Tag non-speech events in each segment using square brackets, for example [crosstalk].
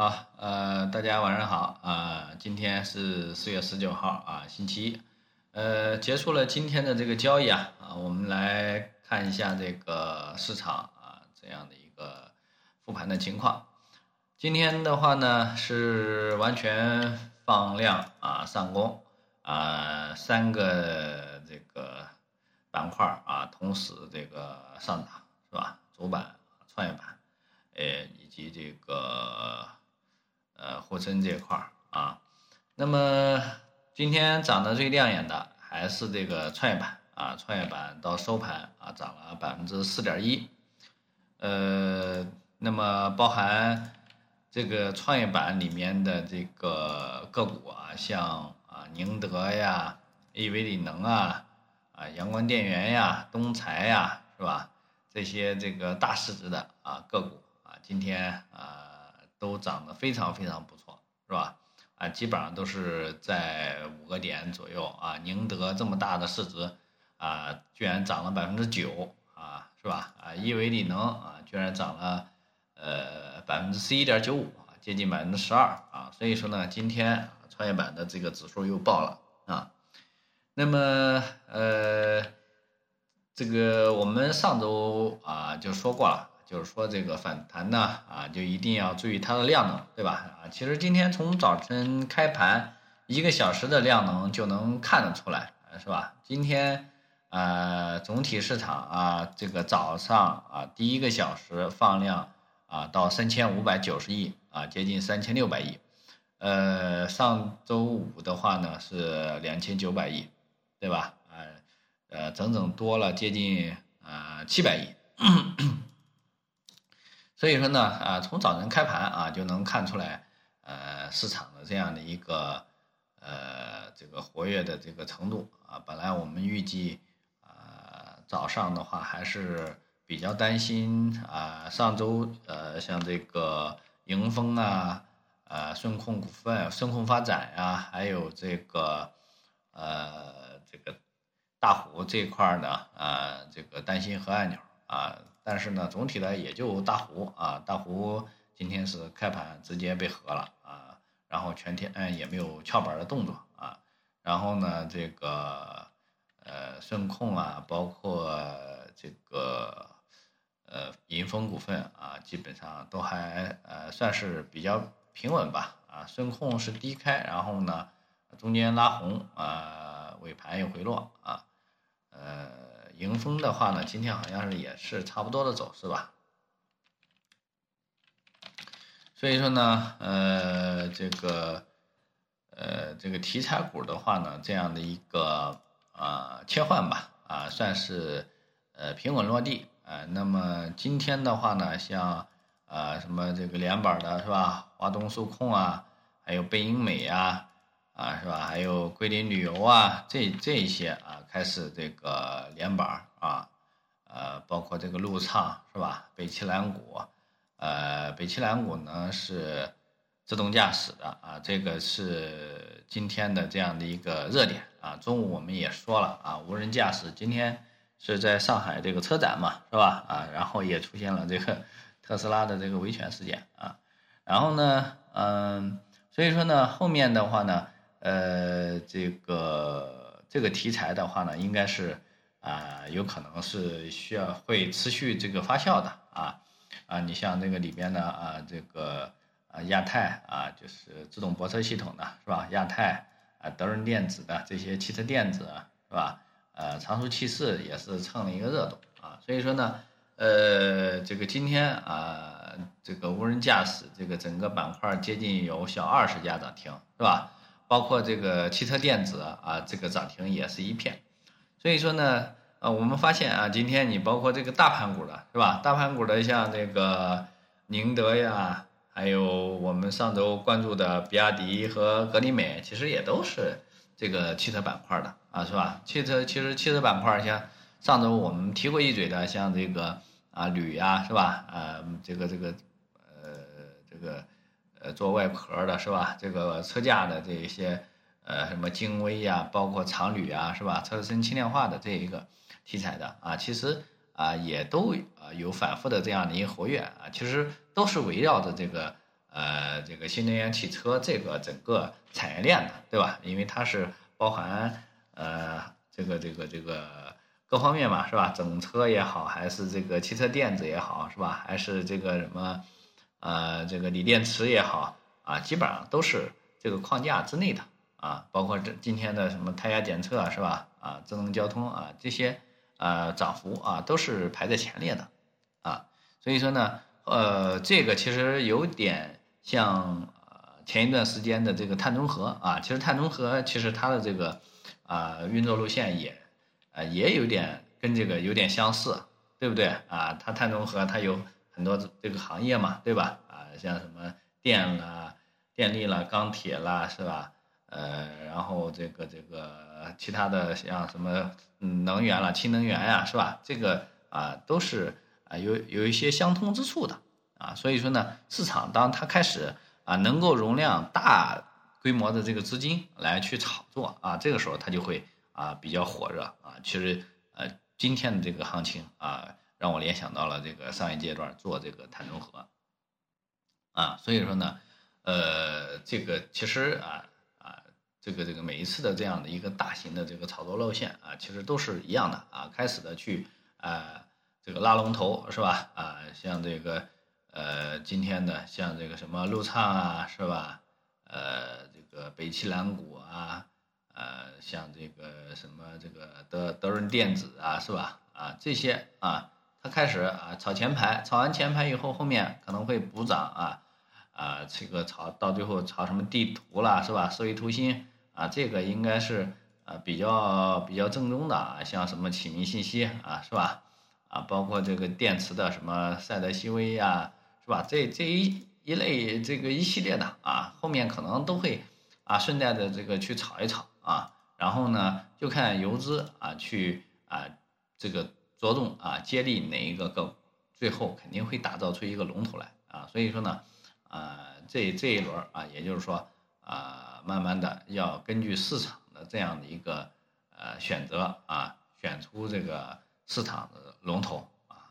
好，呃，大家晚上好啊、今天是四月十九号啊，星期一，呃，结束了今天的这个交易啊，啊，我们来看一下这个市场啊这样的一个复盘的情况。今天的话呢是完全放量啊上攻啊，三个这个板块啊同时这个上涨是吧？主板、创业板，呃，以及这个呃沪深这块儿啊。那么今天涨得最亮眼的还是这个创业板啊，创业板到收盘啊涨了百分之四点一，呃，那么包含这个创业板里面的这个个股啊，像啊宁德呀、A、V 理能啊、啊阳光电源呀、东财呀，是吧？这些这个大市值的啊个股啊，今天啊都涨得非常非常不错，是吧？啊，基本上都是在五个点左右啊。宁德这么大的市值啊，居然涨了百分之九啊，是吧？啊，亿维锂能啊，居然涨了呃百分之十一点九五啊，接近百分之十二啊。所以说呢，今天创业板的这个指数又爆了啊。那么呃，这个我们上周啊就说过了，就是说这个反弹呢啊，就一定要注意它的量能，对吧？啊，其实今天从早晨开盘一个小时的量能就能看得出来，是吧？今天呃总体市场啊，这个早上啊第一个小时放量啊到三千五百九十亿啊，接近三千六百亿，呃上周五的话呢是两千九百亿，对吧？啊呃整整多了接近啊七百亿。所以说呢，啊，从早晨开盘啊就能看出来，呃，市场的这样的一个呃这个活跃的这个程度啊。本来我们预计啊早上的话还是比较担心啊，上周呃像这个盈丰啊、呃顺控股份、顺控发展呀、还有这个呃这个大湖这块儿呢，啊这个担心核按钮啊。但是呢，总体呢也就大湖啊，大湖今天是开盘直接被合了啊，然后全天嗯也没有翘板的动作啊，然后呢这个呃顺控啊，包括这个呃银丰股份啊，基本上都还呃算是比较平稳吧啊，顺控是低开，然后呢中间拉红啊，尾盘又回落啊，呃。迎风的话呢，今天好像是也是差不多的走势吧。所以说呢，呃，这个，呃，这个题材股的话呢，这样的一个啊切换吧，啊，算是呃平稳落地啊。那么今天的话呢，像啊什么这个连板的是吧，华东数控啊，还有贝英美啊。啊，是吧？还有桂林旅游啊，这这一些啊，开始这个连板啊，呃，包括这个路畅是吧？北汽蓝谷，呃，北汽蓝谷呢是自动驾驶的啊，这个是今天的这样的一个热点啊。中午我们也说了啊，无人驾驶今天是在上海这个车展嘛，是吧？啊，然后也出现了这个 [laughs] 特斯拉的这个维权事件啊，然后呢，嗯，所以说呢，后面的话呢。呃，这个这个题材的话呢，应该是啊，有可能是需要会持续这个发酵的啊啊，你像这个里边的啊，这个啊亚太啊，就是自动泊车系统的是吧？亚太啊，德润电子的这些汽车电子是吧？呃，长途汽士也是蹭了一个热度啊，所以说呢，呃，这个今天啊，这个无人驾驶这个整个板块接近有小二十家涨停是吧？包括这个汽车电子啊，这个涨停也是一片，所以说呢，呃，我们发现啊，今天你包括这个大盘股的是吧？大盘股的像这个宁德呀，还有我们上周关注的比亚迪和格力美，其实也都是这个汽车板块的啊，是吧？汽车其实汽车板块像上周我们提过一嘴的，像这个啊铝呀，是吧？啊，这个这个呃这个。呃，做外壳的是吧？这个车架的这一些，呃，什么精微呀，包括长铝啊，是吧？车身轻量化的这一个题材的啊，其实啊，也都啊有反复的这样的一个活跃啊，其实都是围绕着这个呃这个新能源汽车这个整个产业链的，对吧？因为它是包含呃这个这个这个各方面嘛，是吧？整车也好，还是这个汽车电子也好，是吧？还是这个什么呃这个锂电池也好啊，基本上都是这个框架之内的啊，包括这今天的什么胎压检测是吧？啊，智能交通啊这些啊涨幅啊都是排在前列的啊，所以说呢。呃，这个其实有点像前一段时间的这个碳中和啊，其实碳中和其实它的这个啊运作路线也啊也有点跟这个有点相似，对不对啊？它碳中和它有很多这个行业嘛，对吧？啊，像什么电啦、电力啦、钢铁啦，是吧？呃，然后这个这个其他的像什么能源啦、氢能源呀，是吧？这个啊都是。啊，有有一些相通之处的啊，所以说呢，市场当它开始啊能够容量大规模的这个资金来去炒作啊，这个时候它就会啊比较火热啊。其实呃今天的这个行情啊，让我联想到了这个上一阶段做这个碳中和啊，所以说呢，呃这个其实啊啊这个这个每一次的这样的一个大型的这个炒作路线啊，其实都是一样的啊，开始的去啊。这个拉龙头是吧？啊，像这个，呃，今天的像这个什么陆畅啊，是吧？呃，这个北汽蓝谷啊，呃，像这个什么这个德德润电子啊，是吧？啊，这些啊，他开始啊炒前排，炒完前排以后，后面可能会补涨啊，啊，这个炒到最后炒什么地图啦，是吧？思维图新啊，这个应该是啊比较比较正宗的啊，像什么启明信息啊，是吧？啊，包括这个电池的什么赛德西威呀，是吧？这这一一类这个一系列的啊，后面可能都会啊顺带着这个去炒一炒啊，然后呢就看游资啊去啊这个着重啊接力哪一个更，最后肯定会打造出一个龙头来啊。所以说呢，啊这这一轮啊，也就是说啊，慢慢的要根据市场的这样的一个呃选择啊，选出这个。市场的龙头啊，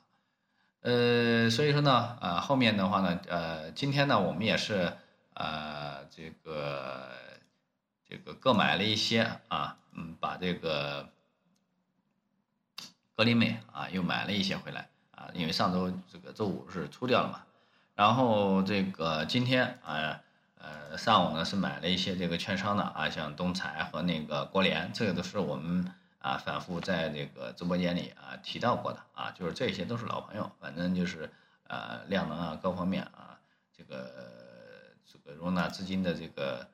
呃，所以说呢，啊，后面的话呢，呃，今天呢，我们也是，呃，这个这个各买了一些啊，嗯，把这个格林美啊，又买了一些回来啊，因为上周这个周五是出掉了嘛，然后这个今天啊，呃，上午呢是买了一些这个券商的啊，像东财和那个国联，这个都是我们。啊，反复在这个直播间里啊提到过的啊，就是这些都是老朋友，反正就是呃量能啊各方面啊，这个这个容纳资金的这个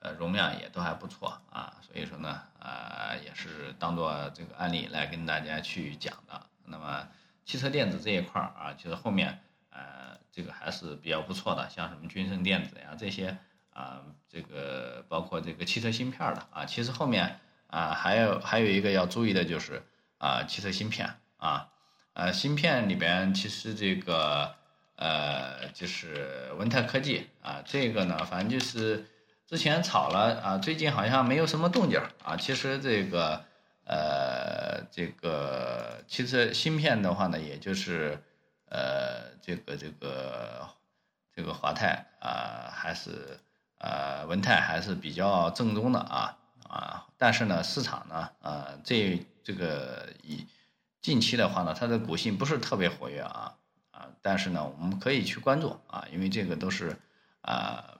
呃容量也都还不错啊，所以说呢呃也是当做这个案例来跟大家去讲的。那么汽车电子这一块儿啊，其实后面呃这个还是比较不错的，像什么君盛电子呀这些啊，这个包括这个汽车芯片的啊，其实后面。啊，还有还有一个要注意的就是啊，汽车芯片啊，呃，芯片里边其实这个呃，就是文泰科技啊，这个呢，反正就是之前炒了啊，最近好像没有什么动静啊。其实这个呃，这个汽车芯片的话呢，也就是呃，这个这个这个华泰啊，还是呃文泰还是比较正宗的啊。啊，但是呢，市场呢，呃，这这个以近期的话呢，它的股性不是特别活跃啊，啊，但是呢，我们可以去关注啊，因为这个都是啊，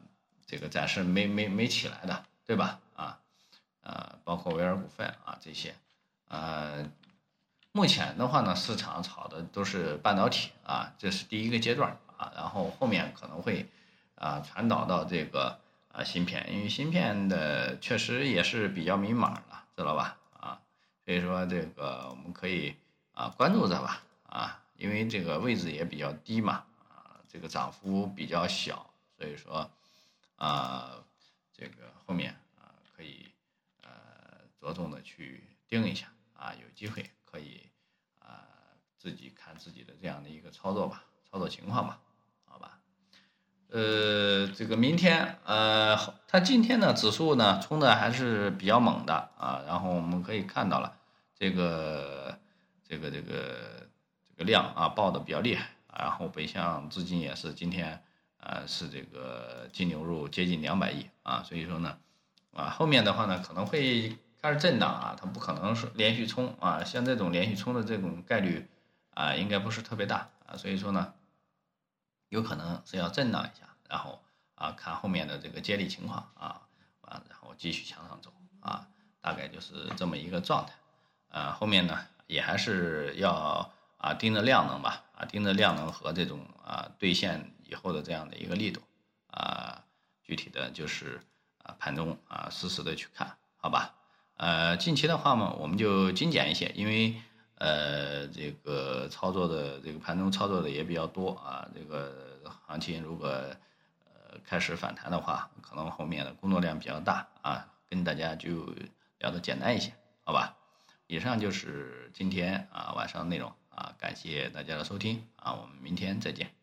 这个暂时没没没起来的，对吧？啊，呃，包括维尔股份啊这些，呃，目前的话呢，市场炒的都是半导体啊，这是第一个阶段啊，然后后面可能会啊传导到这个。啊，芯片，因为芯片的确实也是比较迷茫了，知道吧？啊，所以说这个我们可以啊关注着吧，啊，因为这个位置也比较低嘛，啊，这个涨幅比较小，所以说啊，这个后面啊可以呃着重的去盯一下，啊，有机会可以啊自己看自己的这样的一个操作吧，操作情况吧。好吧呃，这个明天，呃，它今天呢，指数呢冲的还是比较猛的啊，然后我们可以看到了，这个，这个，这个，这个量啊爆的比较厉害，然后北向资金也是今天啊是这个净流入接近两百亿啊，所以说呢，啊后面的话呢可能会开始震荡啊，它不可能是连续冲啊，像这种连续冲的这种概率啊应该不是特别大啊，所以说呢，有可能是要震荡一下，然后啊看后面的这个接力情况啊，啊然后继续向上走啊，大概就是这么一个状态，啊后面呢也还是要。啊，盯着量能吧，啊，盯着量能和这种啊兑现以后的这样的一个力度，啊，具体的就是啊盘中啊实时的去看，好吧？呃，近期的话嘛，我们就精简一些，因为呃这个操作的这个盘中操作的也比较多啊，这个行情如果呃开始反弹的话，可能后面的工作量比较大啊，跟大家就聊的简单一些，好吧？以上就是今天啊晚上的内容。啊，感谢大家的收听啊，我们明天再见。